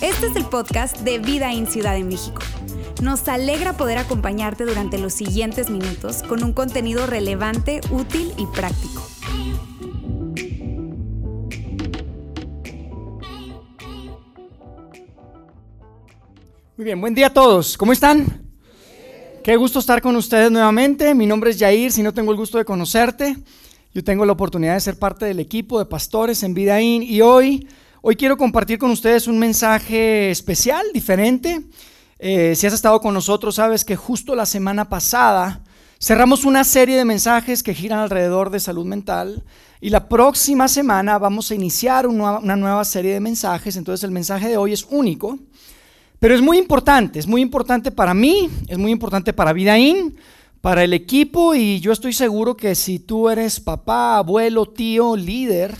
Este es el podcast de Vida en Ciudad de México. Nos alegra poder acompañarte durante los siguientes minutos con un contenido relevante, útil y práctico. Muy bien, buen día a todos. ¿Cómo están? Qué gusto estar con ustedes nuevamente. Mi nombre es Jair, si no tengo el gusto de conocerte. Yo tengo la oportunidad de ser parte del equipo de pastores en Vidaín y hoy, hoy quiero compartir con ustedes un mensaje especial, diferente. Eh, si has estado con nosotros, sabes que justo la semana pasada cerramos una serie de mensajes que giran alrededor de salud mental y la próxima semana vamos a iniciar una, una nueva serie de mensajes. Entonces el mensaje de hoy es único, pero es muy importante, es muy importante para mí, es muy importante para Vidaín, para el equipo y yo estoy seguro que si tú eres papá, abuelo, tío, líder,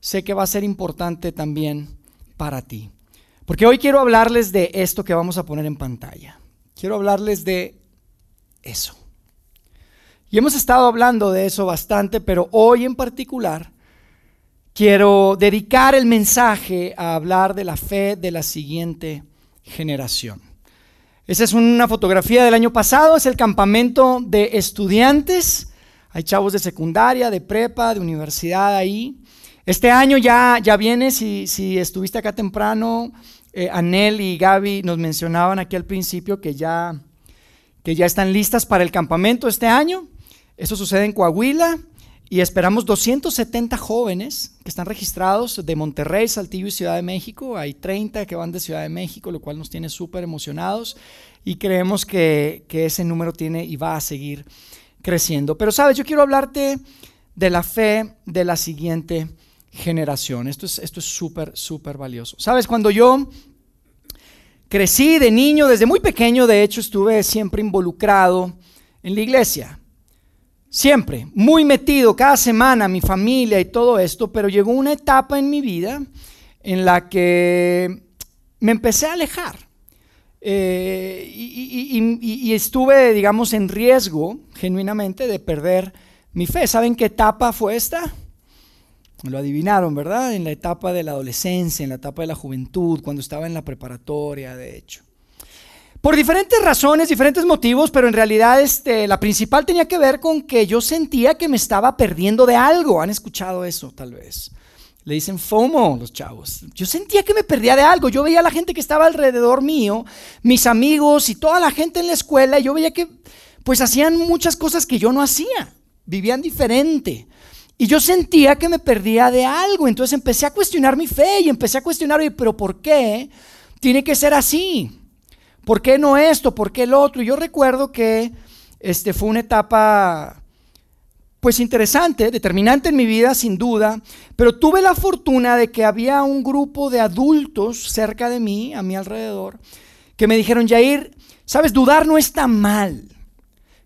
sé que va a ser importante también para ti. Porque hoy quiero hablarles de esto que vamos a poner en pantalla. Quiero hablarles de eso. Y hemos estado hablando de eso bastante, pero hoy en particular quiero dedicar el mensaje a hablar de la fe de la siguiente generación. Esa es una fotografía del año pasado, es el campamento de estudiantes. Hay chavos de secundaria, de prepa, de universidad ahí. Este año ya, ya viene, si, si estuviste acá temprano, eh, Anel y Gaby nos mencionaban aquí al principio que ya, que ya están listas para el campamento este año. Eso sucede en Coahuila y esperamos 270 jóvenes que están registrados de Monterrey, Saltillo y Ciudad de México. Hay 30 que van de Ciudad de México, lo cual nos tiene súper emocionados y creemos que, que ese número tiene y va a seguir creciendo. Pero sabes, yo quiero hablarte de la fe de la siguiente generación. Esto es esto es súper, súper valioso. Sabes, cuando yo crecí de niño, desde muy pequeño, de hecho, estuve siempre involucrado en la iglesia. Siempre, muy metido, cada semana, mi familia y todo esto, pero llegó una etapa en mi vida en la que me empecé a alejar. Eh, y, y, estuve, digamos, en riesgo, genuinamente, de perder mi fe. ¿Saben qué etapa fue esta? Lo adivinaron, ¿verdad? En la etapa de la adolescencia, en la etapa de la juventud, cuando estaba en la preparatoria, de hecho. Por diferentes razones, diferentes motivos, pero en realidad este, la principal tenía que ver con que yo sentía que me estaba perdiendo de algo. ¿Han escuchado eso tal vez? Le dicen FOMO los chavos. Yo sentía que me perdía de algo. Yo veía a la gente que estaba alrededor mío, mis amigos y toda la gente en la escuela, y yo veía que pues hacían muchas cosas que yo no hacía. Vivían diferente. Y yo sentía que me perdía de algo. Entonces empecé a cuestionar mi fe y empecé a cuestionar, pero ¿por qué tiene que ser así? ¿Por qué no esto? ¿Por qué el otro? Y yo recuerdo que este, fue una etapa pues interesante, determinante en mi vida, sin duda, pero tuve la fortuna de que había un grupo de adultos cerca de mí, a mi alrededor, que me dijeron, Jair, sabes, dudar no está mal.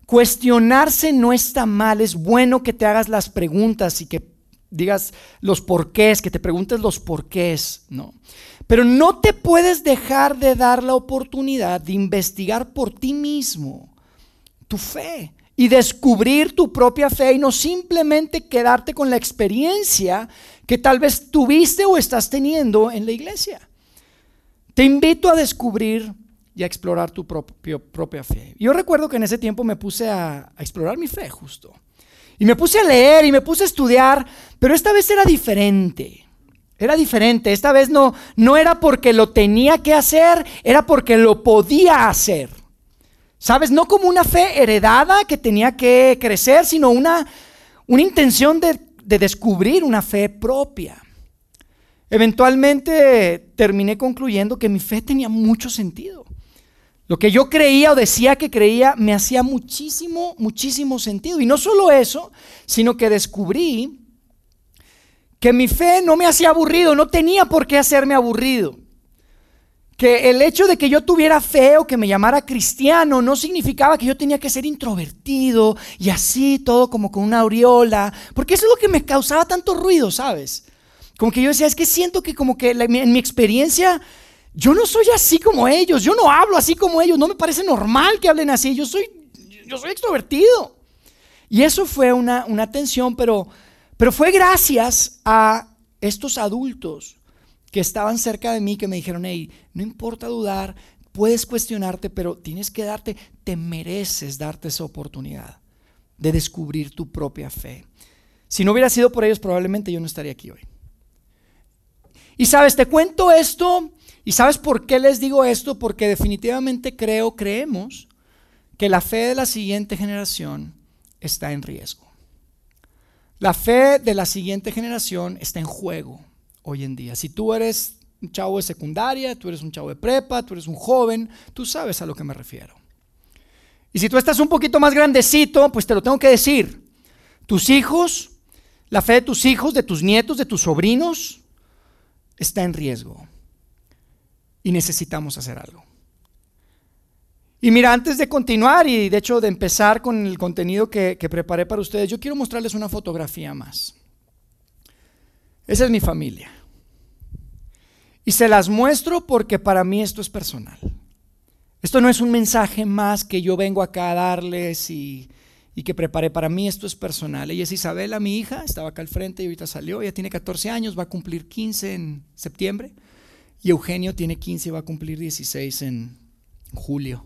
Cuestionarse no está mal, es bueno que te hagas las preguntas y que digas los porqués, que te preguntes los porqués, ¿no? Pero no te puedes dejar de dar la oportunidad de investigar por ti mismo tu fe y descubrir tu propia fe y no simplemente quedarte con la experiencia que tal vez tuviste o estás teniendo en la iglesia. Te invito a descubrir y a explorar tu propia fe. Yo recuerdo que en ese tiempo me puse a, a explorar mi fe justo. Y me puse a leer y me puse a estudiar, pero esta vez era diferente. Era diferente. Esta vez no, no era porque lo tenía que hacer, era porque lo podía hacer. ¿Sabes? No como una fe heredada que tenía que crecer, sino una, una intención de, de descubrir una fe propia. Eventualmente terminé concluyendo que mi fe tenía mucho sentido. Lo que yo creía o decía que creía me hacía muchísimo, muchísimo sentido. Y no solo eso, sino que descubrí que mi fe no me hacía aburrido, no tenía por qué hacerme aburrido. Que el hecho de que yo tuviera fe o que me llamara cristiano no significaba que yo tenía que ser introvertido y así todo como con una aureola, porque eso es lo que me causaba tanto ruido, ¿sabes? Como que yo decía, es que siento que como que en mi experiencia yo no soy así como ellos, yo no hablo así como ellos, no me parece normal que hablen así, yo soy, yo soy extrovertido. Y eso fue una, una tensión, pero, Pero fue gracias a estos adultos que estaban cerca de mí que me dijeron, hey, no importa dudar, puedes cuestionarte, pero tienes que darte, te mereces darte esa oportunidad de descubrir tu propia fe. Si no hubiera sido por ellos, probablemente yo no estaría aquí hoy. Y sabes, te cuento esto, y sabes por qué les digo esto, porque definitivamente creo, creemos, que la fe de la siguiente generación está en riesgo. La fe de la siguiente generación está en juego hoy en día. Si tú eres un chavo de secundaria, tú eres un chavo de prepa, tú eres un joven, tú sabes a lo que me refiero. Y si tú estás un poquito más grandecito, pues te lo tengo que decir. Tus hijos, la fe de tus hijos, de tus nietos, de tus sobrinos, está en riesgo. Y necesitamos hacer algo. Y mira, antes de continuar y de hecho de empezar con el contenido que, preparé para ustedes, yo quiero mostrarles una fotografía más. Esa es mi familia. Y se las muestro porque para mí esto es personal. Esto no es un mensaje más que yo vengo acá a darles y, y, que preparé. Para mí esto es personal. Ella es Isabela, mi hija, estaba acá al frente y ahorita salió. Ella tiene 14 años, va a cumplir 15 en septiembre. Y Eugenio tiene 15 y va a cumplir 16 en julio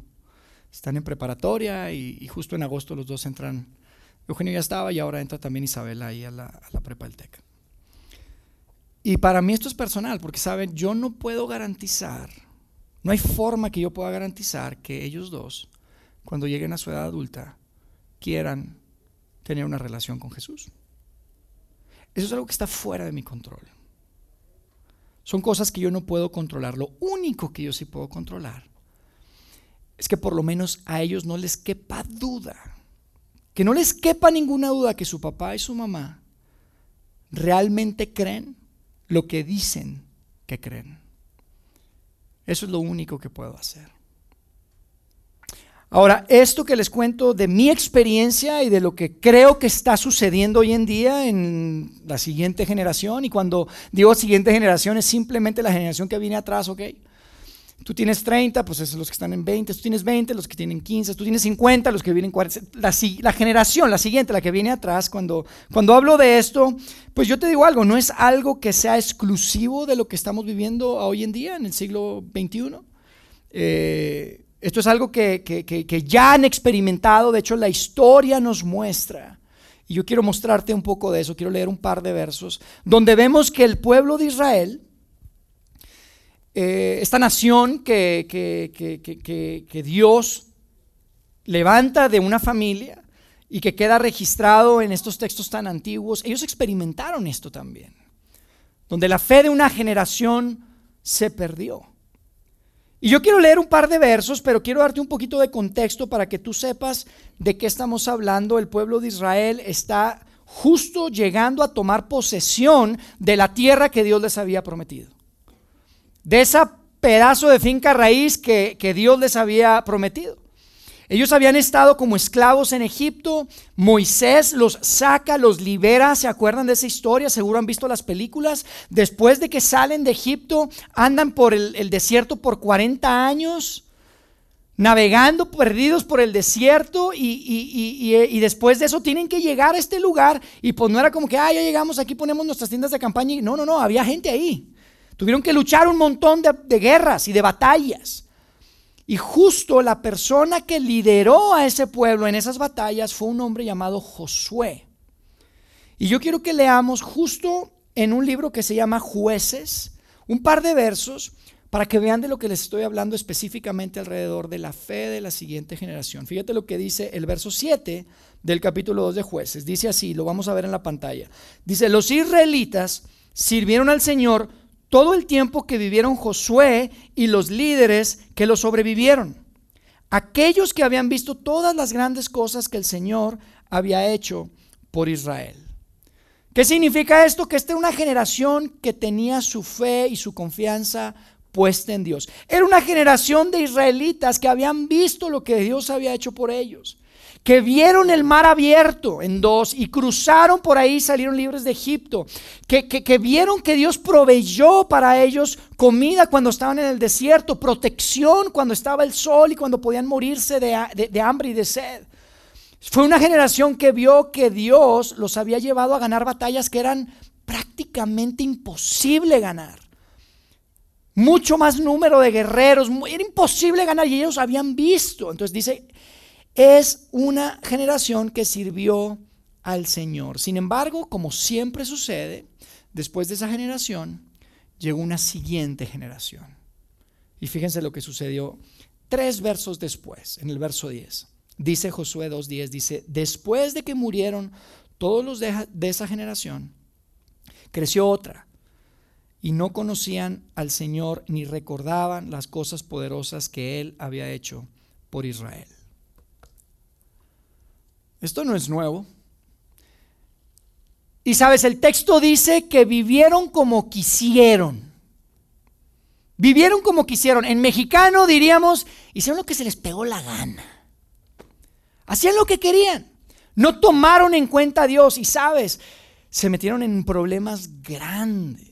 están en preparatoria y, justo en agosto los dos entran. Eugenio ya estaba y ahora entra también Isabela ahí a la, a la prepa del TEC. Y para mí esto es personal, porque saben, yo no puedo garantizar, no hay forma que yo pueda garantizar que ellos dos, cuando lleguen a su edad adulta, quieran tener una relación con Jesús. Eso es algo que está fuera de mi control. Son cosas que yo no puedo controlar. Lo único que yo sí puedo controlar es que por lo menos a ellos no les quepa duda, que no les quepa ninguna duda que su papá y su mamá realmente creen lo que dicen que creen. Eso es lo único que puedo hacer. Ahora, esto que les cuento de mi experiencia y de lo que creo que está sucediendo hoy en día en la siguiente generación, y cuando digo siguiente generación es simplemente la generación que viene atrás, ¿ok? Tú tienes 30, pues esos los que están en 20, tú tienes 20, los que tienen 15, tú tienes 50, los que vienen 40. La, generación, la siguiente, la que viene atrás, cuando, cuando hablo de esto, pues yo te digo algo, no es algo que sea exclusivo de lo que estamos viviendo hoy en día, en el siglo XXI. Eh, esto es algo que, que, que ya han experimentado, de hecho la historia nos muestra. Y yo quiero mostrarte un poco de eso, quiero leer un par de versos, donde vemos que el pueblo de Israel, eh, esta nación que, que, Dios levanta de una familia y que queda registrado en estos textos tan antiguos, ellos experimentaron esto también, donde la fe de una generación se perdió. Y yo quiero leer un par de versos, pero quiero darte un poquito de contexto para que tú sepas de qué estamos hablando. El pueblo de Israel está justo llegando a tomar posesión de la tierra que Dios les había prometido de ese pedazo de finca raíz que, Dios les había prometido. Ellos habían estado como esclavos en Egipto. Moisés los saca, los libera. ¿Se acuerdan de esa historia? Seguro han visto las películas. Después de que salen de Egipto, andan por el, desierto por 40 años, navegando perdidos por el desierto. Y, y, después de eso tienen que llegar a este lugar. Y pues no era como que, ah, ya llegamos, aquí ponemos nuestras tiendas de campaña. No, no, no, había gente ahí. Tuvieron que luchar un montón de, guerras y de batallas. Y justo la persona que lideró a ese pueblo en esas batallas fue un hombre llamado Josué. Y yo quiero que leamos justo en un libro que se llama Jueces, un par de versos para que vean de lo que les estoy hablando específicamente alrededor de la fe de la siguiente generación. Fíjate lo que dice el verso 7 del capítulo 2 de Jueces. Dice así, lo vamos a ver en la pantalla. Dice, los israelitas sirvieron al Señor todo el tiempo que vivieron Josué y los líderes que lo sobrevivieron. Aquellos que habían visto todas las grandes cosas que el Señor había hecho por Israel. ¿Qué significa esto? Que esta era una generación que tenía su fe y su confianza puesta en Dios. Era una generación de israelitas que habían visto lo que Dios había hecho por ellos que vieron el mar abierto en dos y cruzaron por ahí, salieron libres de Egipto, que, que, vieron que Dios proveyó para ellos comida cuando estaban en el desierto, protección cuando estaba el sol y cuando podían morirse de, de hambre y de sed. Fue una generación que vio que Dios los había llevado a ganar batallas que eran prácticamente imposible ganar. Mucho más número de guerreros, era imposible ganar y ellos habían visto. Entonces dice, es una generación que sirvió al Señor. Sin embargo, como siempre sucede, después de esa generación, llegó una siguiente generación. Y fíjense lo que sucedió tres versos después, en el verso 10. Dice Josué 2.10, dice, después de que murieron todos los de, de esa generación, creció otra, y no conocían al Señor ni recordaban las cosas poderosas que Él había hecho por Israel. Esto no es nuevo. Y sabes, el texto dice que vivieron como quisieron. Vivieron como quisieron. En mexicano diríamos, hicieron lo que se les pegó la gana. Hacían lo que querían. No tomaron en cuenta a Dios y sabes, se metieron en problemas grandes.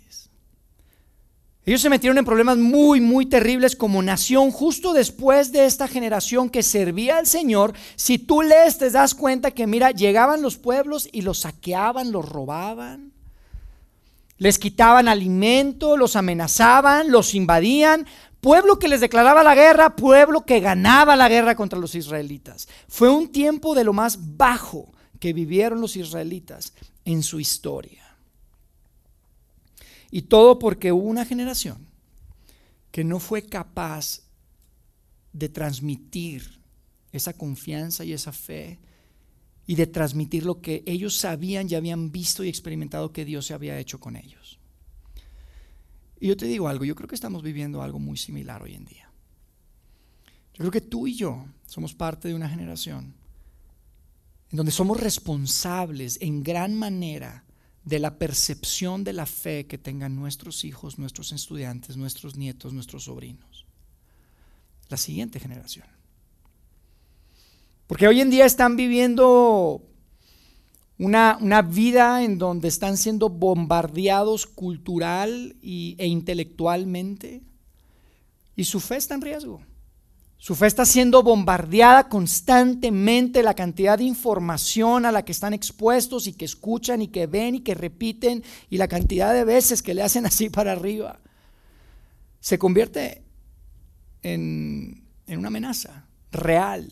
Ellos se metieron en problemas muy, muy terribles como nación justo después de esta generación que servía al Señor. Si tú lees, te das cuenta que, mira, llegaban los pueblos y los saqueaban, los robaban, les quitaban alimento, los amenazaban, los invadían. Pueblo que les declaraba la guerra, pueblo que ganaba la guerra contra los israelitas. Fue un tiempo de lo más bajo que vivieron los israelitas en su historia. Y todo porque hubo una generación que no fue capaz de transmitir esa confianza y esa fe y de transmitir lo que ellos sabían y habían visto y experimentado que Dios se había hecho con ellos. Y yo te digo algo, yo creo que estamos viviendo algo muy similar hoy en día. Yo creo que tú y yo somos parte de una generación en donde somos responsables en gran manera de la percepción de la fe que tengan nuestros hijos, nuestros estudiantes, nuestros nietos, nuestros sobrinos. La siguiente generación. Porque hoy en día están viviendo una, una vida en donde están siendo bombardeados cultural y, e intelectualmente y su fe está en riesgo. Su fe está siendo bombardeada constantemente, la cantidad de información a la que están expuestos y que escuchan y que ven y que repiten y la cantidad de veces que le hacen así para arriba. Se convierte en, una amenaza real,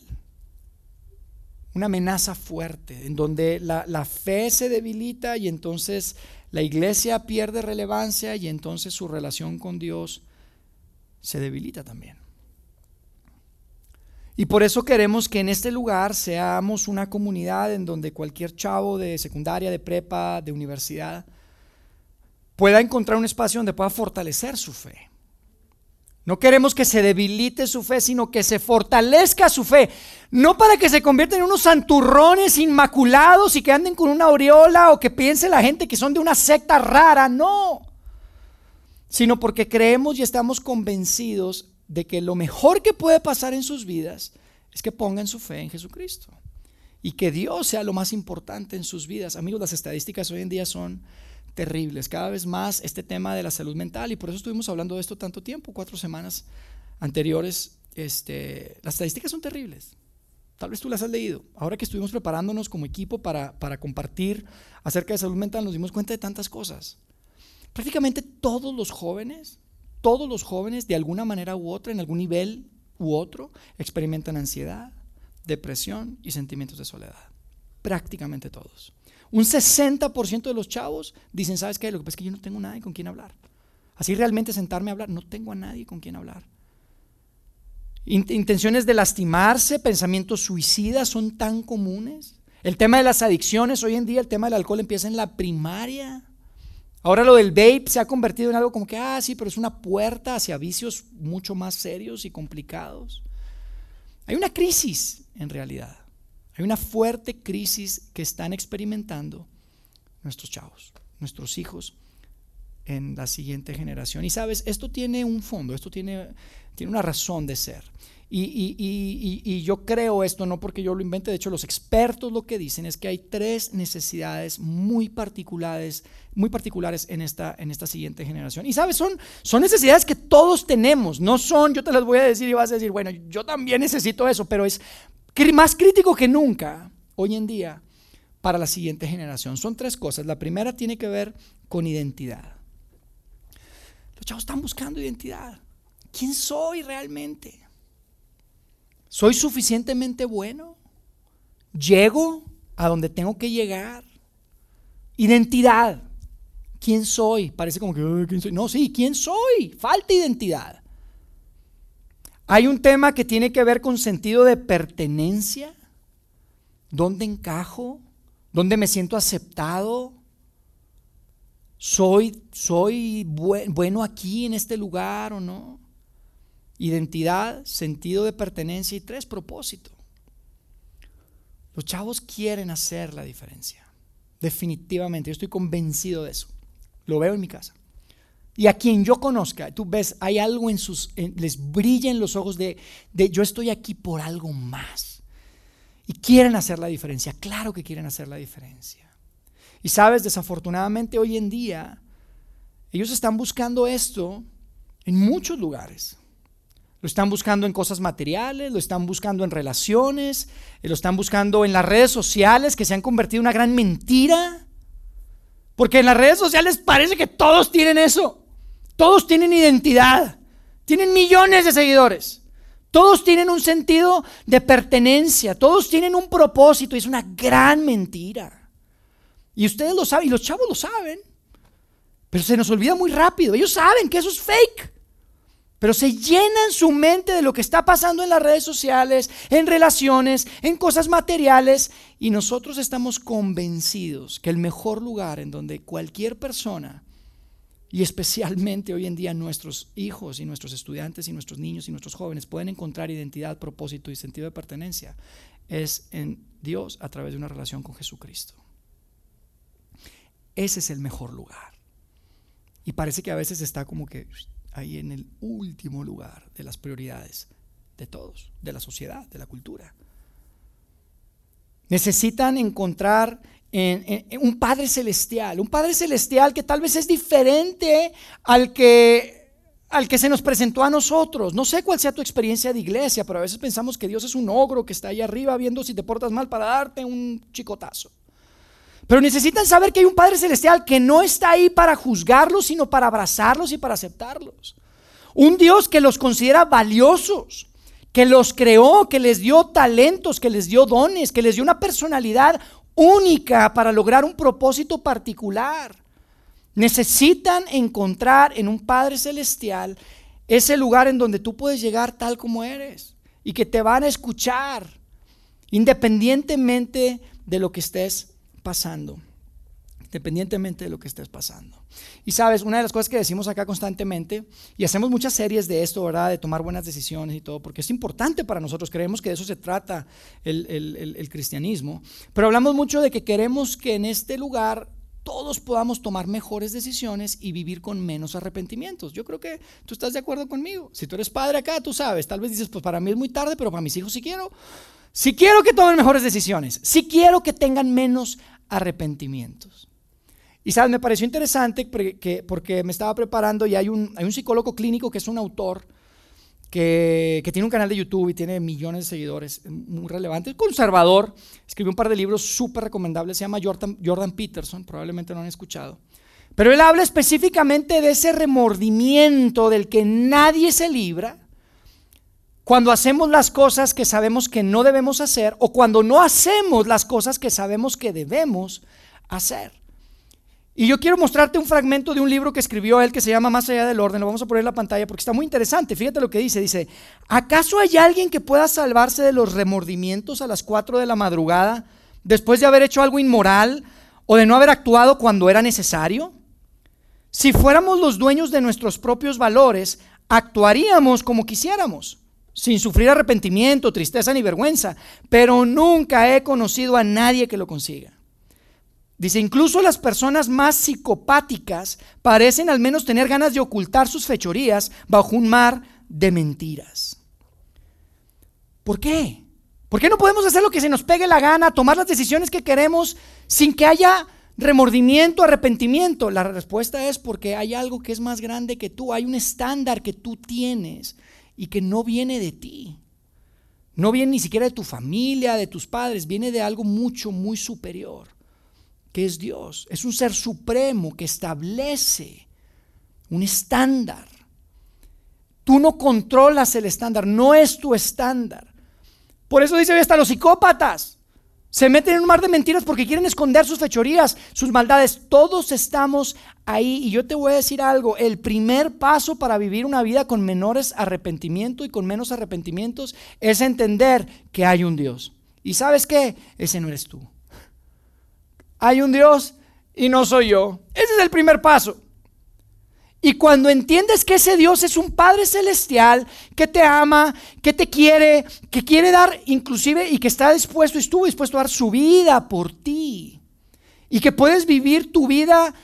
una amenaza fuerte, en donde la, la fe se debilita y entonces la iglesia pierde relevancia y entonces su relación con Dios se debilita también. Y por eso queremos que en este lugar seamos una comunidad en donde cualquier chavo de secundaria, de prepa, de universidad, pueda encontrar un espacio donde pueda fortalecer su fe. No queremos que se debilite su fe, sino que se fortalezca su fe. No para que se conviertan en unos santurrones inmaculados y que anden con una aureola o que piense la gente que son de una secta rara, no. Sino porque creemos y estamos convencidos de que lo mejor que puede pasar en sus vidas es que pongan su fe en Jesucristo y que Dios sea lo más importante en sus vidas. Amigos, las estadísticas hoy en día son terribles. Cada vez más este tema de la salud mental y por eso estuvimos hablando de esto tanto tiempo, cuatro semanas anteriores. Este, las estadísticas son terribles. Tal vez tú las has leído. Ahora que estuvimos preparándonos como equipo para, para compartir acerca de salud mental, nos dimos cuenta de tantas cosas. Prácticamente todos los jóvenes todos los jóvenes, de alguna manera u otra, en algún nivel u otro, experimentan ansiedad, depresión y sentimientos de soledad. Prácticamente todos. Un 60% de los chavos dicen, ¿sabes qué? Lo que pasa es que yo no tengo nadie con quien hablar. Así realmente sentarme a hablar, no tengo a nadie con quien hablar. Intenciones de lastimarse, pensamientos suicidas son tan comunes. El tema de las adicciones, hoy en día el tema del alcohol empieza en la primaria. Ahora lo del vape se ha convertido en algo como que, ah, sí, pero es una puerta hacia vicios mucho más serios y complicados. Hay una crisis en realidad. Hay una fuerte crisis que están experimentando nuestros chavos, nuestros hijos en la siguiente generación. Y sabes, esto tiene un fondo, esto tiene, tiene una razón de ser. Y, yo creo esto no porque yo lo invente, de hecho los expertos lo que dicen es que hay tres necesidades muy particulares, muy particulares en esta, en esta siguiente generación. Y sabes, son, son necesidades que todos tenemos, no son, yo te las voy a decir y vas a decir, bueno, yo también necesito eso, pero es más crítico que nunca hoy en día para la siguiente generación. Son tres cosas. La primera tiene que ver con identidad. Los chavos están buscando identidad. ¿Quién soy realmente? ¿Soy suficientemente bueno? ¿Llego a donde tengo que llegar? Identidad. ¿Quién soy? Parece como que, ¿quién soy? No, sí, ¿quién soy? Falta identidad. Hay un tema que tiene que ver con sentido de pertenencia. ¿Dónde encajo? ¿Dónde me siento aceptado? ¿Soy, soy bueno aquí en este lugar o no? Identidad, sentido de pertenencia y tres, propósito. Los chavos quieren hacer la diferencia. Definitivamente, yo estoy convencido de eso. Lo veo en mi casa. Y a quien yo conozca, tú ves, hay algo en sus, les brilla en los ojos de, de yo estoy aquí por algo más. Y quieren hacer la diferencia, claro que quieren hacer la diferencia. Y sabes, desafortunadamente hoy en día, ellos están buscando esto en muchos lugares. Lo están buscando en cosas materiales, lo están buscando en relaciones, lo están buscando en las redes sociales que se han convertido en una gran mentira. Porque en las redes sociales parece que todos tienen eso. Todos tienen identidad. Tienen millones de seguidores. Todos tienen un sentido de pertenencia. Todos tienen un propósito. Y es una gran mentira. Y ustedes lo saben. Y los chavos lo saben. Pero se nos olvida muy rápido. Ellos saben que eso es fake. Pero se llenan su mente de lo que está pasando en las redes sociales, en relaciones, en cosas materiales. Y nosotros estamos convencidos que el mejor lugar en donde cualquier persona, y especialmente hoy en día nuestros hijos y nuestros estudiantes y nuestros niños y nuestros jóvenes pueden encontrar identidad, propósito y sentido de pertenencia, es en Dios a través de una relación con Jesucristo. Ese es el mejor lugar. Y parece que a veces está como que ahí en el último lugar de las prioridades de todos, de la sociedad, de la cultura. Necesitan encontrar en, un Padre Celestial, un Padre Celestial que tal vez es diferente al que, al que se nos presentó a nosotros. No sé cuál sea tu experiencia de iglesia, pero a veces pensamos que Dios es un ogro que está ahí arriba viendo si te portas mal para darte un chicotazo. Pero necesitan saber que hay un Padre Celestial que no está ahí para juzgarlos, sino para abrazarlos y para aceptarlos. Un Dios que los considera valiosos, que los creó, que les dio talentos, que les dio dones, que les dio una personalidad única para lograr un propósito particular. Necesitan encontrar en un Padre Celestial ese lugar en donde tú puedes llegar tal como eres y que te van a escuchar independientemente de lo que estés pasando. Independientemente de lo que estés pasando. Y sabes, una de las cosas que decimos acá constantemente, y hacemos muchas series de esto, ¿verdad? De tomar buenas decisiones y todo, porque es importante para nosotros, creemos que de eso se trata el, cristianismo, pero hablamos mucho de que queremos que en este lugar todos podamos tomar mejores decisiones y vivir con menos arrepentimientos. Yo creo que tú estás de acuerdo conmigo. Si tú eres padre acá, tú sabes, tal vez dices, pues para mí es muy tarde, pero para mis hijos sí quiero. Si quiero que tomen mejores decisiones, si quiero que tengan menos arrepentimientos. Y sabes, me pareció interesante porque, porque me estaba preparando y hay un, hay un psicólogo clínico que es un autor que, que, tiene un canal de YouTube y tiene millones de seguidores, muy relevante, conservador, escribió un par de libros súper recomendables, se llama Jordan, Jordan Peterson, probablemente no han escuchado. Pero él habla específicamente de ese remordimiento del que nadie se libra cuando hacemos las cosas que sabemos que no debemos hacer o cuando no hacemos las cosas que sabemos que debemos hacer. Y yo quiero mostrarte un fragmento de un libro que escribió él que se llama Más allá del orden. Lo vamos a poner en la pantalla porque está muy interesante. Fíjate lo que dice. Dice, ¿acaso hay alguien que pueda salvarse de los remordimientos a las 4 de la madrugada después de haber hecho algo inmoral o de no haber actuado cuando era necesario? Si fuéramos los dueños de nuestros propios valores, actuaríamos como quisiéramos sin sufrir arrepentimiento, tristeza ni vergüenza, pero nunca he conocido a nadie que lo consiga. Dice, incluso las personas más psicopáticas parecen al menos tener ganas de ocultar sus fechorías bajo un mar de mentiras. ¿Por qué? ¿Por qué no podemos hacer lo que se nos pegue la gana, tomar las decisiones que queremos sin que haya remordimiento, arrepentimiento? La respuesta es porque hay algo que es más grande que tú, hay un estándar que tú tienes y que no viene de ti. No viene ni siquiera de tu familia, de tus padres, viene de algo mucho, muy superior, que es Dios. Es un ser supremo que establece un estándar. Tú no controlas el estándar, no es tu estándar. Por eso dice hasta los psicópatas. Se meten en un mar de mentiras porque quieren esconder sus fechorías, sus maldades. Todos estamos ahí. Y yo te voy a decir algo. El primer paso para vivir una vida con menores arrepentimientos y con menos arrepentimientos es entender que hay un Dios. ¿Y sabes qué? Ese no eres tú. Hay un Dios y no soy yo. Ese es el primer paso. Y cuando entiendes que ese Dios es un Padre celestial que te ama, que te quiere, que quiere dar inclusive y que está dispuesto, estuvo dispuesto a dar su vida por ti. Y que puedes vivir tu vida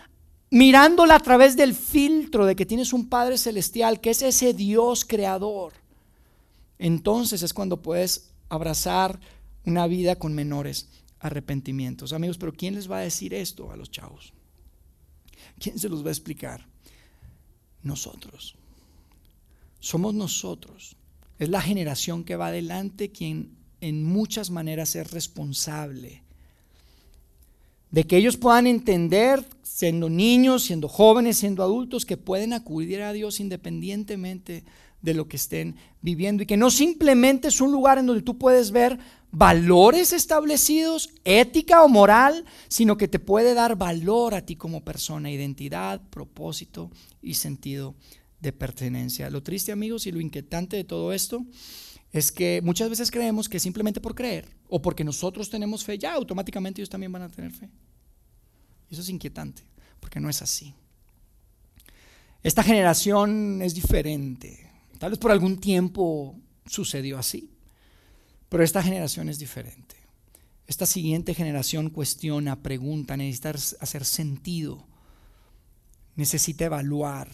mirándola a través del filtro de que tienes un Padre celestial, que es ese Dios creador. Entonces es cuando puedes abrazar una vida con menores arrepentimientos. Amigos, pero ¿quién les va a decir esto a los chavos? ¿Quién se los va a explicar? Nosotros. Somos nosotros. Es la generación que va adelante quien en muchas maneras es responsable de que ellos puedan entender, siendo niños, siendo jóvenes, siendo adultos, que pueden acudir a Dios independientemente de lo que estén viviendo y que no simplemente es un lugar en donde tú puedes ver valores establecidos, ética o moral, sino que te puede dar valor a ti como persona, identidad, propósito y sentido de pertenencia. Lo triste, amigos, y lo inquietante de todo esto es que muchas veces creemos que simplemente por creer o porque nosotros tenemos fe, ya automáticamente ellos también van a tener fe. Eso es inquietante, porque no es así. Esta generación es diferente. Tal vez por algún tiempo sucedió así. Pero esta generación es diferente. Esta siguiente generación cuestiona, pregunta, necesita hacer sentido, necesita evaluar,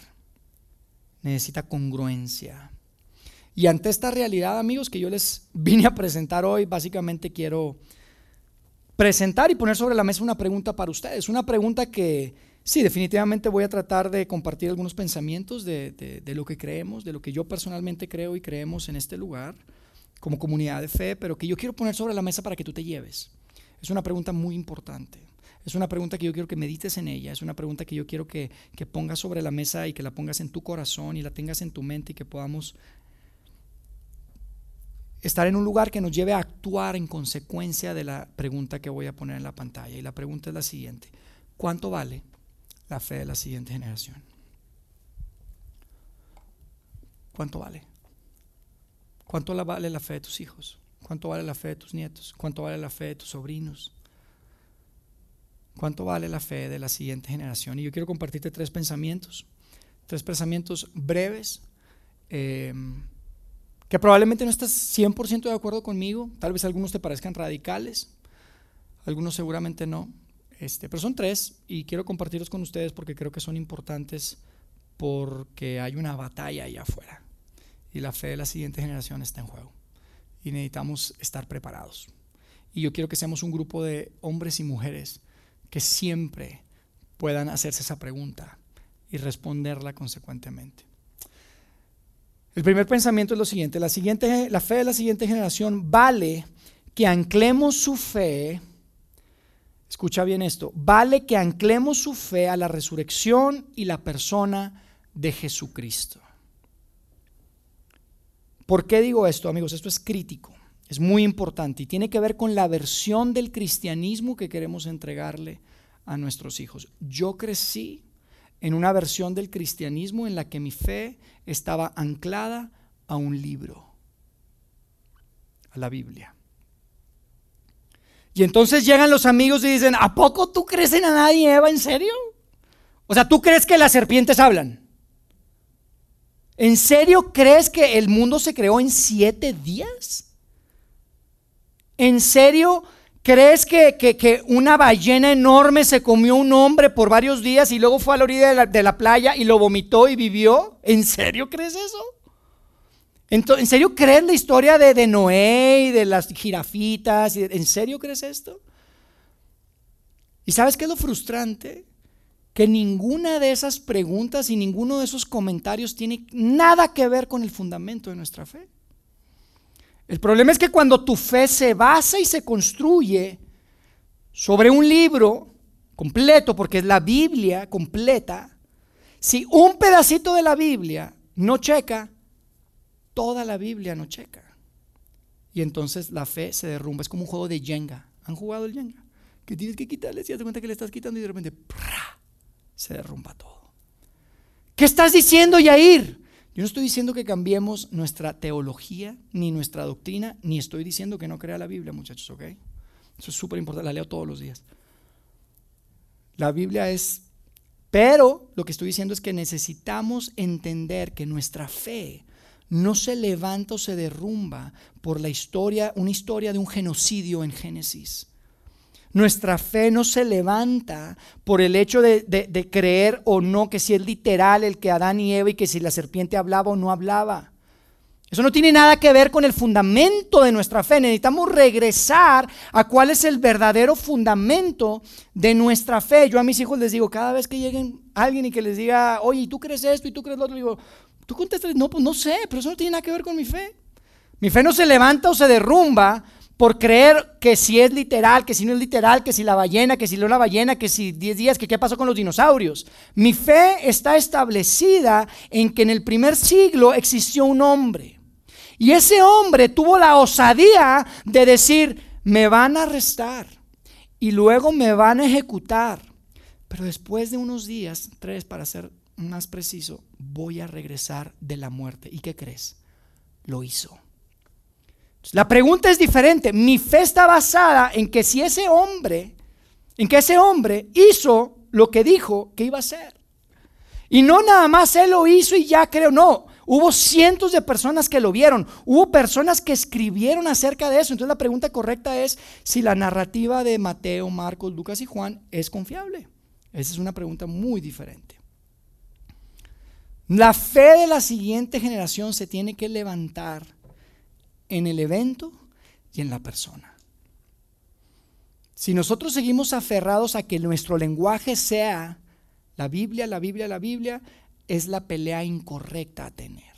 necesita congruencia. Y ante esta realidad, amigos, que yo les vine a presentar hoy, básicamente quiero presentar y poner sobre la mesa una pregunta para ustedes. Una pregunta que sí, definitivamente voy a tratar de compartir algunos pensamientos de, lo que creemos, de lo que yo personalmente creo y creemos en este lugar como comunidad de fe, pero que yo quiero poner sobre la mesa para que tú te lleves. Es una pregunta muy importante. Es una pregunta que yo quiero que medites en ella. Es una pregunta que yo quiero que pongas sobre la mesa y que la pongas en tu corazón y la tengas en tu mente y que podamos estar en un lugar que nos lleve a actuar en consecuencia de la pregunta que voy a poner en la pantalla. Y la pregunta es la siguiente. ¿Cuánto vale la fe de la siguiente generación? ¿Cuánto vale? ¿Cuánto vale la fe de tus hijos? ¿Cuánto vale la fe de tus nietos? ¿Cuánto vale la fe de tus sobrinos? ¿Cuánto vale la fe de la siguiente generación? Y yo quiero compartirte tres pensamientos, tres pensamientos breves, eh, que probablemente no estás 100% de acuerdo conmigo, tal vez algunos te parezcan radicales, algunos seguramente no, este, pero son tres y quiero compartirlos con ustedes porque creo que son importantes porque hay una batalla allá afuera y la fe de la siguiente generación está en juego. Y necesitamos estar preparados. Y yo quiero que seamos un grupo de hombres y mujeres que siempre puedan hacerse esa pregunta y responderla consecuentemente. El primer pensamiento es lo siguiente, la, siguiente, la fe de la siguiente generación vale que anclemos su fe, escucha bien esto, vale que anclemos su fe a la resurrección y la persona de Jesucristo. ¿Por qué digo esto, amigos? Esto es crítico, es muy importante y tiene que ver con la versión del cristianismo que queremos entregarle a nuestros hijos. Yo crecí en una versión del cristianismo en la que mi fe estaba anclada a un libro, a la Biblia. Y entonces llegan los amigos y dicen, ¿a poco tú crees en Adán y Eva? ¿En serio? O sea, ¿tú crees que las serpientes hablan? ¿En serio crees que el mundo se creó en siete días? ¿En serio crees que, una ballena enorme se comió un hombre por varios días y luego fue a la orilla de la, playa y lo vomitó y vivió? ¿En serio crees eso? ¿En serio crees la historia de, Noé y de las jirafitas? ¿En serio crees esto? ¿Y sabes qué es lo frustrante? que ninguna de esas preguntas y ninguno de esos comentarios tiene nada que ver con el fundamento de nuestra fe. El problema es que cuando tu fe se basa y se construye sobre un libro completo, porque es la Biblia completa, si un pedacito de la Biblia no checa, toda la Biblia no checa. Y entonces la fe se derrumba. Es como un juego de Jenga. ¿Han jugado el Jenga? Que tienes que quitarle, si das cuenta que le estás quitando y de repente se derrumba todo. ¿Qué estás diciendo, Yair? Yo no estoy diciendo que cambiemos nuestra teología, ni nuestra doctrina, ni estoy diciendo que no crea la Biblia, muchachos, ¿ok? Eso es súper importante, la leo todos los días. La Biblia es... Pero lo que estoy diciendo es que necesitamos entender que nuestra fe no se levanta o se derrumba por la historia, una historia de un genocidio en Génesis. Nuestra fe no se levanta por el hecho de, creer o no que si es literal el que Adán y Eva y que si la serpiente hablaba o no hablaba. Eso no tiene nada que ver con el fundamento de nuestra fe. Necesitamos regresar a cuál es el verdadero fundamento de nuestra fe. Yo a mis hijos les digo, cada vez que lleguen alguien y que les diga, oye, ¿tú crees esto y tú crees lo otro? digo, tú contestas, no, pues no sé, pero eso no tiene nada que ver con mi fe. Mi fe no se levanta o se derrumba por creer que si es literal, que si no es literal, que si la ballena, que si no la ballena, que si 10 días, que qué pasó con los dinosaurios. Mi fe está establecida en que en el primer siglo existió un hombre. Y ese hombre tuvo la osadía de decir, me van a arrestar y luego me van a ejecutar. Pero después de unos días, tres para ser más preciso, voy a regresar de la muerte. ¿Y qué crees? Lo hizo. La pregunta es diferente. Mi fe está basada en que si ese hombre, en que ese hombre hizo lo que dijo que iba a hacer. Y no nada más él lo hizo y ya creo, no. Hubo cientos de personas que lo vieron. Hubo personas que escribieron acerca de eso. Entonces la pregunta correcta es si la narrativa de Mateo, Marcos, Lucas y Juan es confiable. Esa es una pregunta muy diferente. La fe de la siguiente generación se tiene que levantar en el evento y en la persona. Si nosotros seguimos aferrados a que nuestro lenguaje sea la Biblia, la Biblia, la Biblia, es la pelea incorrecta a tener.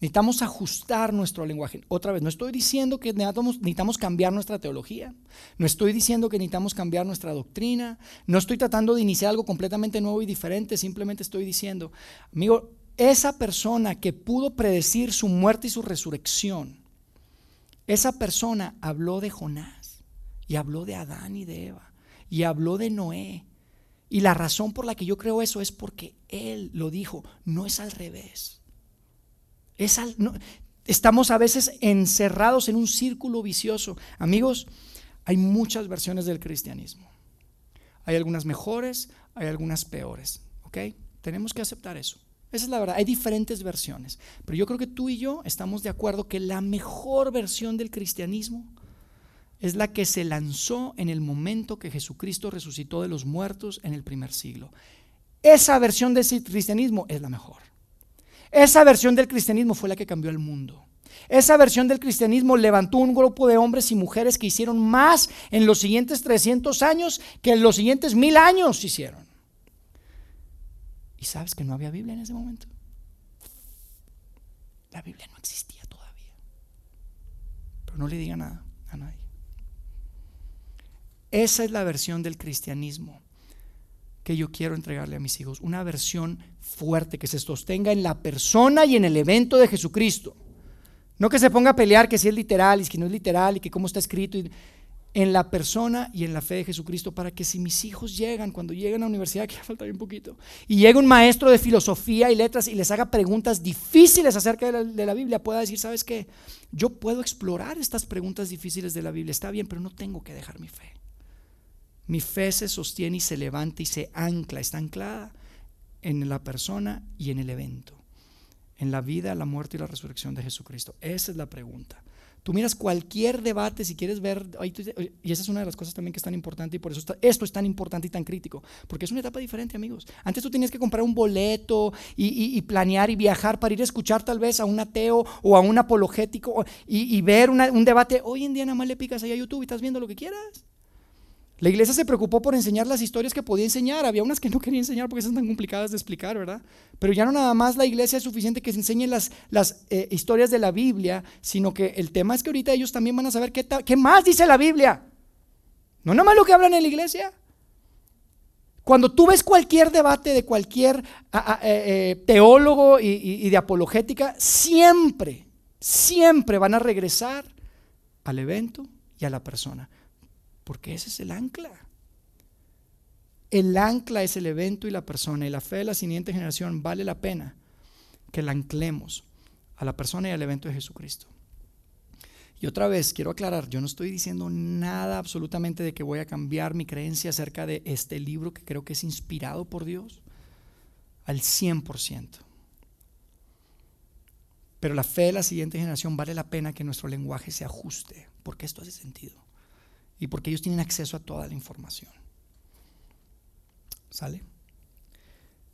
Necesitamos ajustar nuestro lenguaje. Otra vez, no estoy diciendo que necesitamos, cambiar nuestra teología, no estoy diciendo que necesitamos cambiar nuestra doctrina, no estoy tratando de iniciar algo completamente nuevo y diferente, simplemente estoy diciendo, amigo, esa persona que pudo predecir su muerte y su resurrección, esa persona habló de Jonás y habló de Adán y de Eva y habló de Noé. Y la razón por la que yo creo eso es porque él lo dijo, no es al revés. Es estamos a veces encerrados en un círculo vicioso. Amigos, hay muchas versiones del cristianismo. Hay algunas mejores, hay algunas peores. ¿Ok? Tenemos que aceptar eso. Esa es la verdad. Hay diferentes versiones. Pero yo creo que tú y yo estamos de acuerdo que la mejor versión del cristianismo es la que se lanzó en el momento que Jesucristo resucitó de los muertos en el primer siglo. Esa versión del cristianismo es la mejor. Esa versión del cristianismo fue la que cambió el mundo. Esa versión del cristianismo levantó un grupo de hombres y mujeres que hicieron más en los siguientes 300 años que en los siguientes mil años hicieron. ¿Y sabes que no había Biblia en ese momento? La Biblia no existía todavía. Pero no le diga nada a nadie. Esa es la versión del cristianismo que yo quiero entregarle a mis hijos. Una versión fuerte que se sostenga en la persona y en el evento de Jesucristo. No que se ponga a pelear que si es literal y que no es literal y que cómo está escrito. En la persona y en la fe de Jesucristo para que si mis hijos llegan, cuando lleguen a la universidad, que ya falta bien poquito, y llega un maestro de filosofía y letras y les haga preguntas difíciles acerca de la, de la, Biblia, pueda decir, ¿sabes qué? Yo puedo explorar estas preguntas difíciles de la Biblia, está bien, pero no tengo que dejar mi fe. Mi fe se sostiene y se levanta y se ancla, está anclada en la persona y en el evento, en la vida, la muerte y la resurrección de Jesucristo. Esa es la pregunta. Tú miras cualquier debate, si quieres ver, y esa es una de las cosas también que es tan importante y por eso esto es tan importante y tan crítico, porque es una etapa diferente, amigos. Antes tú tenías que comprar un boleto y, planear y viajar para ir a escuchar tal vez a un ateo o a un apologético y, ver un debate. Hoy en día nada más le picas ahí a YouTube y estás viendo lo que quieras. La iglesia se preocupó por enseñar las historias que podía enseñar. Había unas que no quería enseñar porque son tan complicadas de explicar, ¿verdad? Pero ya no nada más la iglesia es suficiente que se enseñen las, las eh, historias de la Biblia, sino que el tema es que ahorita ellos también van a saber qué, qué más dice la Biblia. No nada más lo que hablan en la iglesia. Cuando tú ves cualquier debate de cualquier eh, eh, teólogo y de apologética, siempre, siempre van a regresar al evento y a la persona. Porque ese es el ancla. El ancla es el evento y la persona. Y la fe de la siguiente generación vale la pena que la anclemos a la persona y al evento de Jesucristo. Y otra vez, quiero aclarar, yo no estoy diciendo nada absolutamente de que voy a cambiar mi creencia acerca de este libro que creo que es inspirado por Dios al 100%. Pero la fe de la siguiente generación vale la pena que nuestro lenguaje se ajuste, porque esto hace sentido y porque ellos tienen acceso a toda la información. ¿Sale?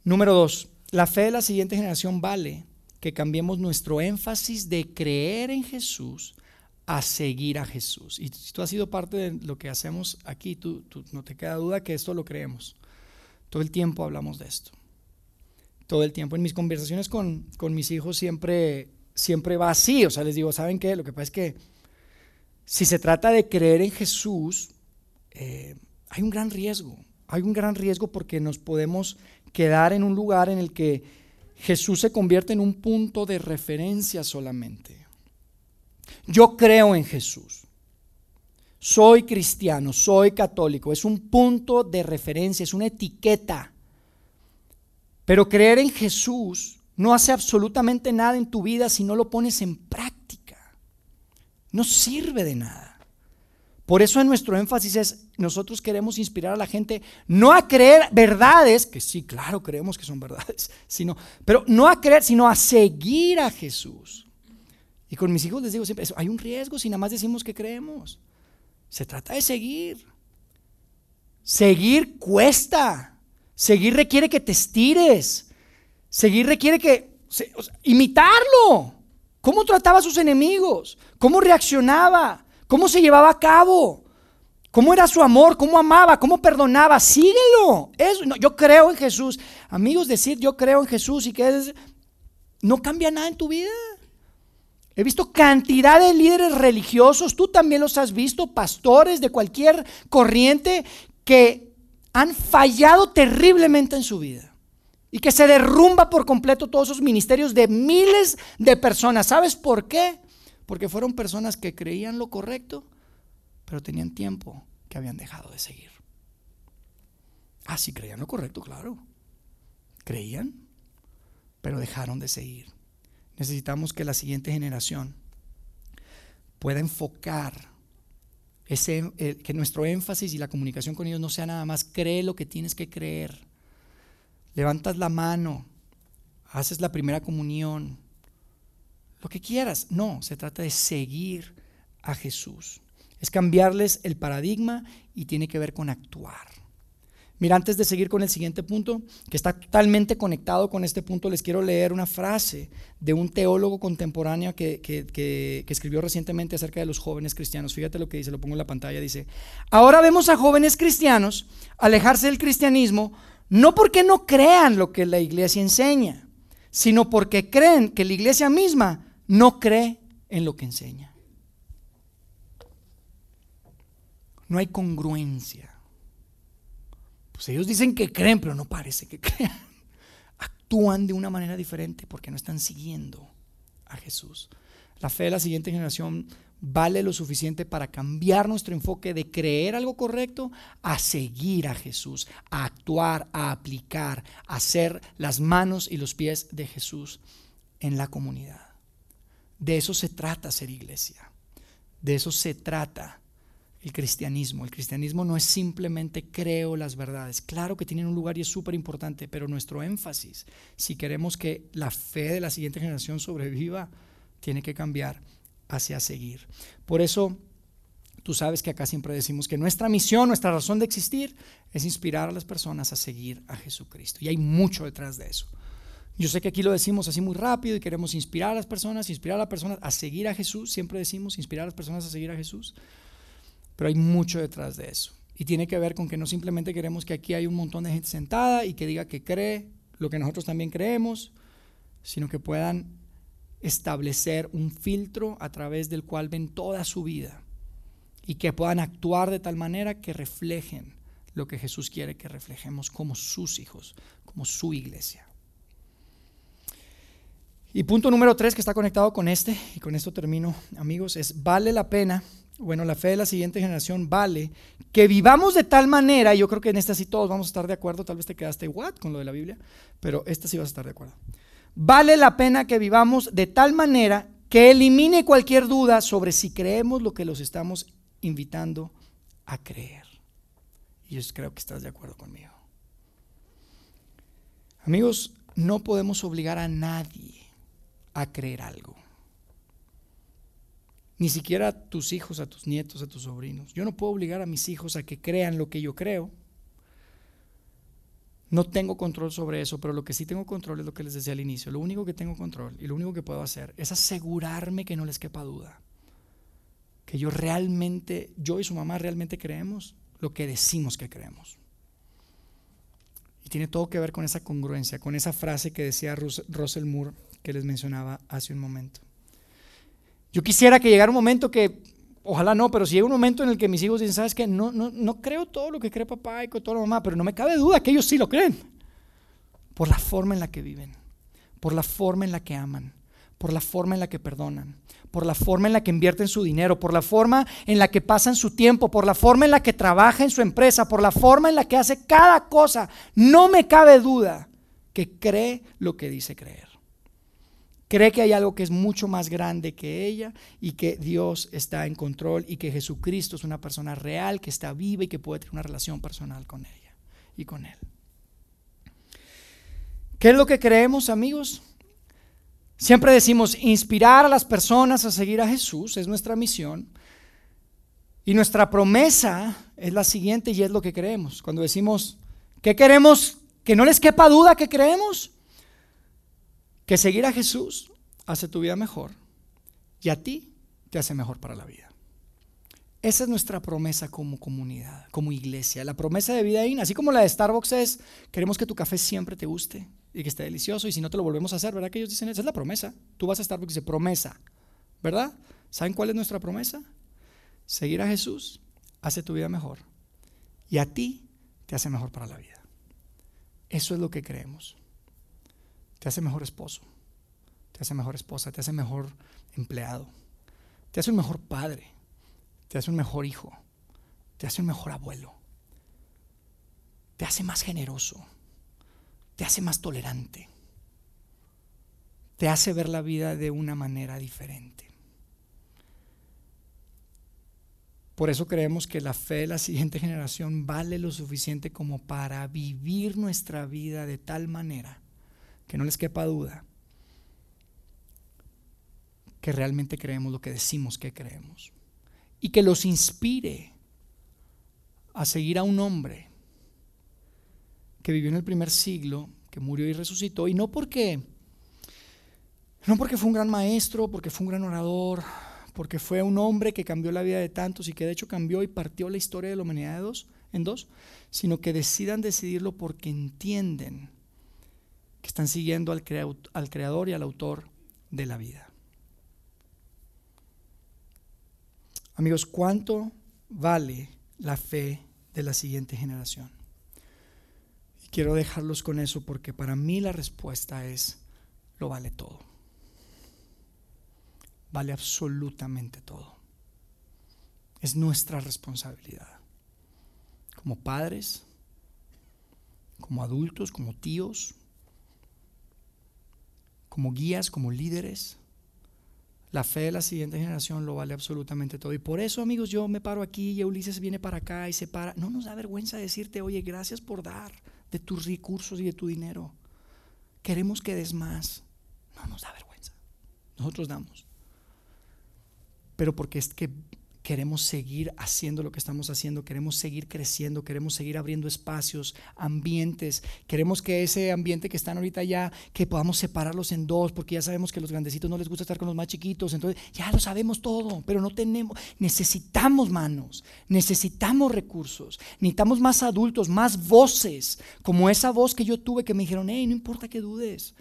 Número dos, la fe de la siguiente generación vale que cambiemos nuestro énfasis de creer en Jesús a seguir a Jesús. Y si tú has sido parte de lo que hacemos aquí, tú, no te queda duda que esto lo creemos. Todo el tiempo hablamos de esto. Todo el tiempo. En mis conversaciones con, con mis hijos siempre, siempre va así. O sea, les digo, ¿saben qué? Lo que pasa es que si se trata de creer en Jesús, eh, hay un gran riesgo. Hay un gran riesgo porque nos podemos quedar en un lugar en el que Jesús se convierte en un punto de referencia solamente. Yo creo en Jesús. Soy cristiano, soy católico. Es un punto de referencia, es una etiqueta. Pero creer en Jesús no hace absolutamente nada en tu vida si no lo pones en práctica no sirve de nada. Por eso en nuestro énfasis es, nosotros queremos inspirar a la gente no a creer verdades, que sí, claro, creemos que son verdades, sino, pero no a creer, sino a seguir a Jesús. Y con mis hijos les digo siempre, hay un riesgo si nada más decimos que creemos. Se trata de seguir. Seguir cuesta. Seguir requiere que te estires. Seguir requiere que... imitarlo. ¿Cómo trataba a sus enemigos? ¿Cómo reaccionaba? ¿Cómo se llevaba a cabo? ¿Cómo era su amor? ¿Cómo amaba? ¿Cómo perdonaba? Síguelo. Eso, yo creo en Jesús. Amigos, decir yo creo en Jesús y que no cambia nada en tu vida. He visto cantidad de líderes religiosos, tú también los has visto, pastores de cualquier corriente que han fallado terriblemente en su vida y que se derrumba por completo todos esos ministerios de miles de personas. ¿Sabes por qué? Porque fueron personas que creían lo correcto, pero tenían tiempo que habían dejado de seguir. Ah, sí, creían lo correcto, claro. Creían, pero dejaron de seguir. Necesitamos que la siguiente generación pueda enfocar ese, que nuestro énfasis y la comunicación con ellos no sea nada más cree lo que tienes que creer levantas la mano, haces la primera comunión, lo que quieras. No, se trata de seguir a Jesús. Es cambiarles el paradigma y tiene que ver con actuar. Mira, antes de seguir con el siguiente punto, que está totalmente conectado con este punto, les quiero leer una frase de un teólogo contemporáneo que, que, escribió recientemente acerca de los jóvenes cristianos. Fíjate lo que dice, lo pongo en la pantalla. Dice, ahora vemos a jóvenes cristianos alejarse del cristianismo no porque no crean lo que la iglesia enseña, sino porque creen que la iglesia misma no cree en lo que enseña. No hay congruencia. Pues ellos dicen que creen, pero no parece que crean. Actúan de una manera diferente porque no están siguiendo a Jesús. La fe de la siguiente generación vale lo suficiente para cambiar nuestro enfoque de creer algo correcto a seguir a Jesús, a actuar, a aplicar, a ser las manos y los pies de Jesús en la comunidad. De eso se trata ser iglesia. De eso se trata el cristianismo. El cristianismo no es simplemente creo las verdades. Claro que tienen un lugar y es súper importante, pero nuestro énfasis, si queremos que la fe de la siguiente generación sobreviva, tiene que cambiar hacia seguir. Por eso, tú sabes que acá siempre decimos que nuestra misión, nuestra razón de existir es inspirar a las personas a seguir a Jesucristo. Y hay mucho detrás de eso. Yo sé que aquí lo decimos así muy rápido y queremos inspirar a las personas, inspirar a las personas a seguir a Jesús. Siempre decimos inspirar a las personas a seguir a Jesús. Pero hay mucho detrás de eso. Y tiene que ver con que no simplemente queremos que aquí hay un montón de gente sentada y que diga que cree lo que nosotros también creemos, sino que puedan establecer un filtro a través del cual ven toda su vida y que puedan actuar de tal manera que reflejen lo que Jesús quiere que reflejemos como sus hijos, como su iglesia. Y punto número tres que está conectado con este, y con esto termino amigos, es vale la pena, bueno, la fe de la siguiente generación vale que vivamos de tal manera, y yo creo que en esta sí todos vamos a estar de acuerdo, tal vez te quedaste what con lo de la Biblia, pero esta sí vas a estar de acuerdo. Vale la pena que vivamos de tal manera que elimine cualquier duda sobre si creemos lo que los estamos invitando a creer. Y yo creo que estás de acuerdo conmigo. Amigos, no podemos obligar a nadie a creer algo. Ni siquiera a tus hijos, a tus nietos, a tus sobrinos. Yo no puedo obligar a mis hijos a que crean lo que yo creo. No tengo control sobre eso, pero lo que sí tengo control es lo que les decía al inicio. Lo único que tengo control y lo único que puedo hacer es asegurarme que no les quepa duda. Que yo realmente, yo y su mamá realmente creemos lo que decimos que creemos. Y tiene todo que ver con esa congruencia, con esa frase que decía Russell Moore que les mencionaba hace un momento. Yo quisiera que llegara un momento que, ojalá no, pero si llega un momento en el que mis hijos dicen, ¿sabes qué? No, no, no creo todo lo que cree papá y toda la mamá, pero no me cabe duda que ellos sí lo creen. Por la forma en la que viven, por la forma en la que aman, por la forma en la que perdonan, por la forma en la que invierten su dinero, por la forma en la que pasan su tiempo, por la forma en la que trabaja en su empresa, por la forma en la que hace cada cosa. No me cabe duda que cree lo que dice creer. Cree que hay algo que es mucho más grande que ella y que Dios está en control y que Jesucristo es una persona real, que está viva y que puede tener una relación personal con ella y con Él. ¿Qué es lo que creemos, amigos? Siempre decimos inspirar a las personas a seguir a Jesús, es nuestra misión. Y nuestra promesa es la siguiente y es lo que creemos. Cuando decimos, ¿qué queremos? Que no les quepa duda que creemos que seguir a Jesús hace tu vida mejor y a ti te hace mejor para la vida. Esa es nuestra promesa como comunidad, como iglesia. La promesa de vida ahí, así como la de Starbucks es, queremos que tu café siempre te guste y que esté delicioso y si no te lo volvemos a hacer, ¿verdad? Que ellos dicen, esa es la promesa. Tú vas a Starbucks y dice, promesa, ¿verdad? ¿Saben cuál es nuestra promesa? Seguir a Jesús hace tu vida mejor y a ti te hace mejor para la vida. Eso es lo que creemos te hace mejor esposo, te hace mejor esposa, te hace mejor empleado, te hace un mejor padre, te hace un mejor hijo, te hace un mejor abuelo, te hace más generoso, te hace más tolerante, te hace ver la vida de una manera diferente. Por eso creemos que la fe de la siguiente generación vale lo suficiente como para vivir nuestra vida de tal manera que no les quepa duda que realmente creemos lo que decimos que creemos y que los inspire a seguir a un hombre que vivió en el primer siglo, que murió y resucitó, y no porque no porque fue un gran maestro, porque fue un gran orador, porque fue un hombre que cambió la vida de tantos y que de hecho cambió y partió la historia de la humanidad de dos, en dos, sino que decidan decidirlo porque entienden que están siguiendo al, al creador y al autor de la vida. Amigos, ¿cuánto vale la fe de la siguiente generación? Y quiero dejarlos con eso porque para mí la respuesta es, lo vale todo. Vale absolutamente todo. Es nuestra responsabilidad. Como padres, como adultos, como tíos, como guías, como líderes. La fe de la siguiente generación lo vale absolutamente todo. Y por eso, amigos, yo me paro aquí y Ulises viene para acá y se para. No nos da vergüenza decirte, oye, gracias por dar de tus recursos y de tu dinero. Queremos que des más. No nos da vergüenza. Nosotros damos. Pero porque es que queremos seguir haciendo lo que estamos haciendo, queremos seguir creciendo, queremos seguir abriendo espacios, ambientes, queremos que ese ambiente que están ahorita ya, que podamos separarlos en dos, porque ya sabemos que a los grandecitos no les gusta estar con los más chiquitos, entonces ya lo sabemos todo, pero no tenemos, necesitamos manos, necesitamos recursos, necesitamos más adultos, más voces, como esa voz que yo tuve que me dijeron, hey, no importa que dudes.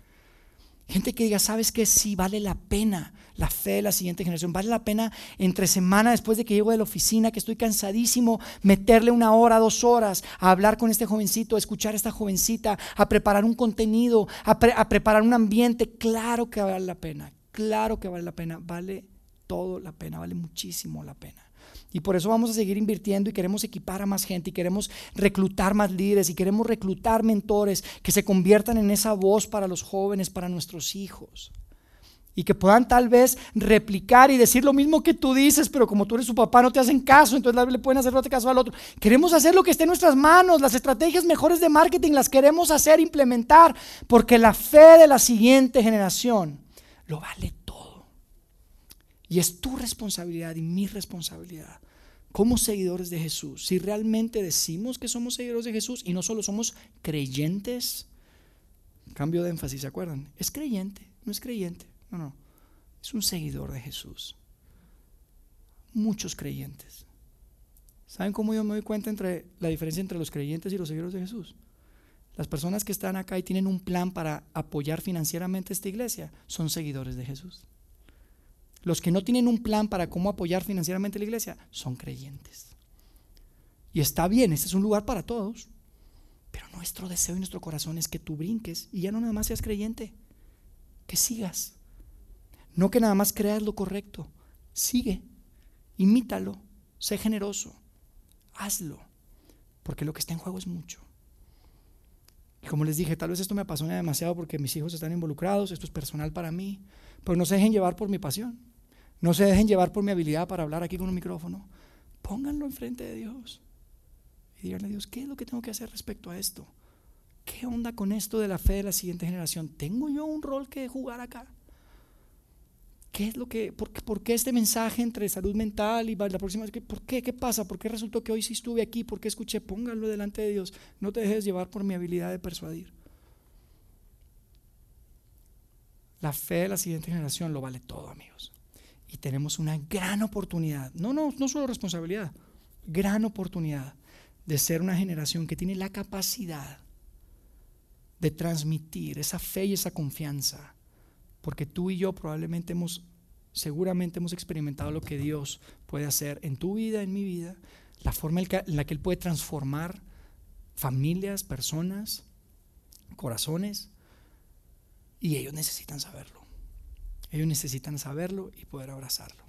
Gente que diga, ¿sabes que Sí, vale la pena la fe de la siguiente generación. Vale la pena entre semana, después de que llego de la oficina, que estoy cansadísimo, meterle una hora, dos horas a hablar con este jovencito, a escuchar a esta jovencita, a preparar un contenido, a, a preparar un ambiente. Claro que vale la pena, claro que vale la pena, vale todo la pena, vale muchísimo la pena. Y por eso vamos a seguir invirtiendo y queremos equipar a más gente y queremos reclutar más líderes y queremos reclutar mentores que se conviertan en esa voz para los jóvenes, para nuestros hijos. Y que puedan tal vez replicar y decir lo mismo que tú dices, pero como tú eres su papá no te hacen caso, entonces le pueden hacer caso al otro. Queremos hacer lo que esté en nuestras manos, las estrategias mejores de marketing las queremos hacer, implementar, porque la fe de la siguiente generación lo vale. Y es tu responsabilidad y mi responsabilidad como seguidores de Jesús, si realmente decimos que somos seguidores de Jesús y no solo somos creyentes, cambio de énfasis, ¿se acuerdan? Es creyente, no es creyente, no, no, es un seguidor de Jesús. Muchos creyentes. ¿Saben cómo yo me doy cuenta entre la diferencia entre los creyentes y los seguidores de Jesús? Las personas que están acá y tienen un plan para apoyar financieramente esta iglesia son seguidores de Jesús. Los que no tienen un plan para cómo apoyar financieramente la iglesia son creyentes. Y está bien, este es un lugar para todos. Pero nuestro deseo y nuestro corazón es que tú brinques y ya no nada más seas creyente, que sigas. No que nada más creas lo correcto. Sigue, imítalo, sé generoso, hazlo, porque lo que está en juego es mucho. Y como les dije, tal vez esto me apasiona demasiado porque mis hijos están involucrados, esto es personal para mí, pero no se dejen llevar por mi pasión. No se dejen llevar por mi habilidad para hablar aquí con un micrófono. Pónganlo enfrente de Dios. Y díganle a Dios, ¿qué es lo que tengo que hacer respecto a esto? ¿Qué onda con esto de la fe de la siguiente generación? ¿Tengo yo un rol que jugar acá? ¿Qué es lo que, por, qué este mensaje entre salud mental y la próxima? ¿Por qué? ¿Qué pasa? ¿Por qué resultó que hoy sí estuve aquí? ¿Por qué escuché? Pónganlo delante de Dios. No te dejes llevar por mi habilidad de persuadir. La fe de la siguiente generación lo vale todo, amigos. Y tenemos una gran oportunidad, no, no, no solo responsabilidad, gran oportunidad de ser una generación que tiene la capacidad de transmitir esa fe y esa confianza, porque tú y yo probablemente hemos, seguramente hemos experimentado lo que Dios puede hacer en tu vida, en mi vida, la forma en la que Él puede transformar familias, personas, corazones, y ellos necesitan saberlo. Ellos necesitan saberlo y poder abrazarlo.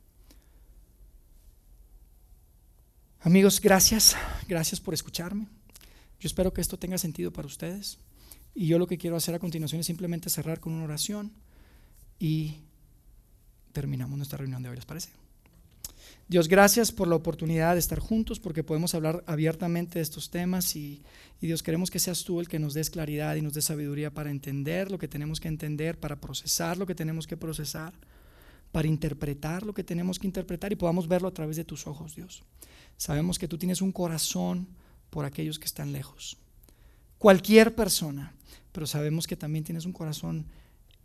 Amigos, gracias, gracias por escucharme. Yo espero que esto tenga sentido para ustedes. Y yo lo que quiero hacer a continuación es simplemente cerrar con una oración y terminamos nuestra reunión de hoy, ¿les parece? Dios, gracias por la oportunidad de estar juntos, porque podemos hablar abiertamente de estos temas y, Dios, queremos que seas tú el que nos des claridad y nos des sabiduría para entender lo que tenemos que entender, para procesar lo que tenemos que procesar, para interpretar lo que tenemos que interpretar y podamos verlo a través de tus ojos, Dios. Sabemos que tú tienes un corazón por aquellos que están lejos. Cualquier persona, pero sabemos que también tienes un corazón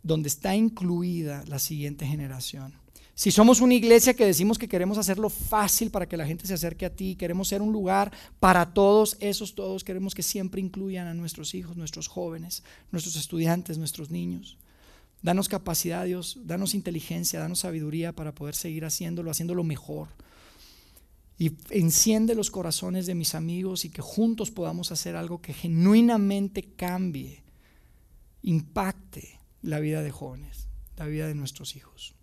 donde está incluida la siguiente generación. Si somos una iglesia que decimos que queremos hacerlo fácil para que la gente se acerque a ti, queremos ser un lugar para todos, esos todos queremos que siempre incluyan a nuestros hijos, nuestros jóvenes, nuestros estudiantes, nuestros niños. Danos capacidad, Dios, danos inteligencia, danos sabiduría para poder seguir haciéndolo, haciéndolo mejor. Y enciende los corazones de mis amigos y que juntos podamos hacer algo que genuinamente cambie, impacte la vida de jóvenes, la vida de nuestros hijos.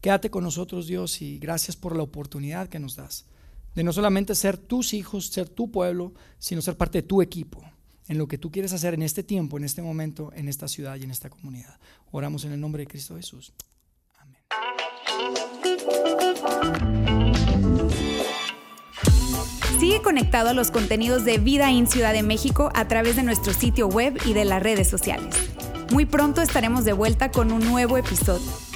Quédate con nosotros, Dios, y gracias por la oportunidad que nos das de no solamente ser tus hijos, ser tu pueblo, sino ser parte de tu equipo en lo que tú quieres hacer en este tiempo, en este momento, en esta ciudad y en esta comunidad. Oramos en el nombre de Cristo Jesús. Amén. Sigue conectado a los contenidos de Vida en Ciudad de México a través de nuestro sitio web y de las redes sociales. Muy pronto estaremos de vuelta con un nuevo episodio.